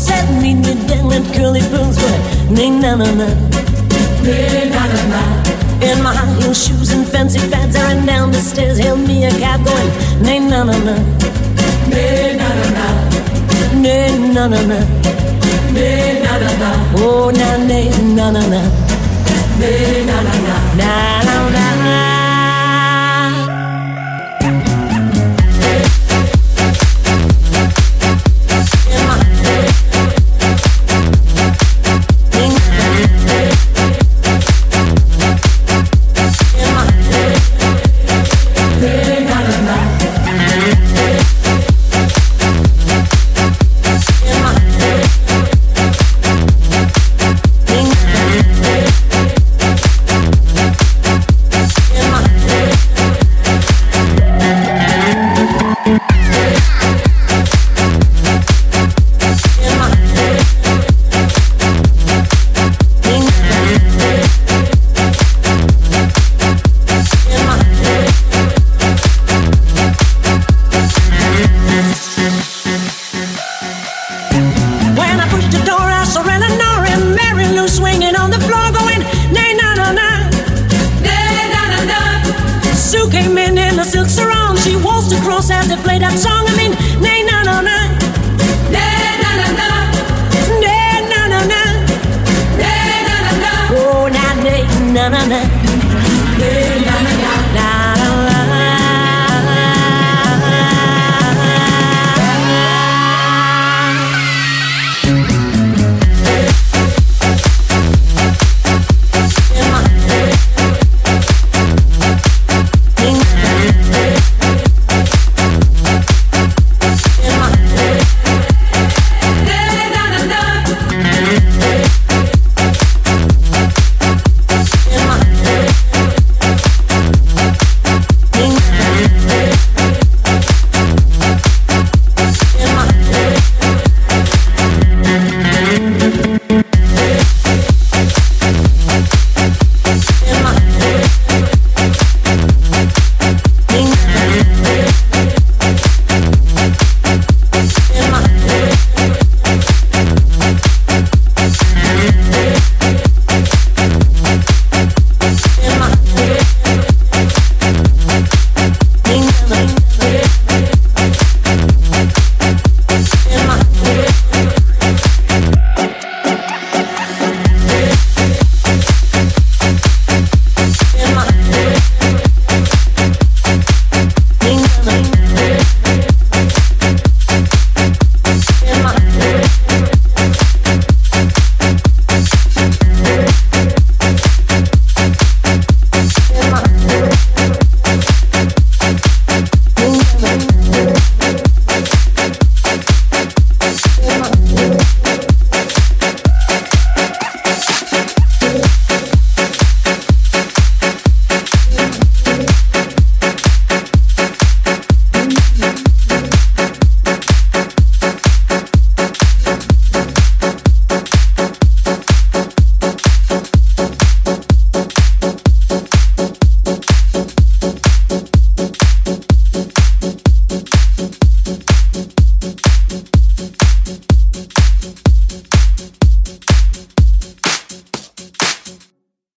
set said meet me down at Curly bones but ning na na na. na na na. In my high heel shoes and fancy fads, I ran down the stairs, hailed me a cab going, ning na na na. Ning na na na. Na na na. Na na na. Oh na na na na. Na na na. Na na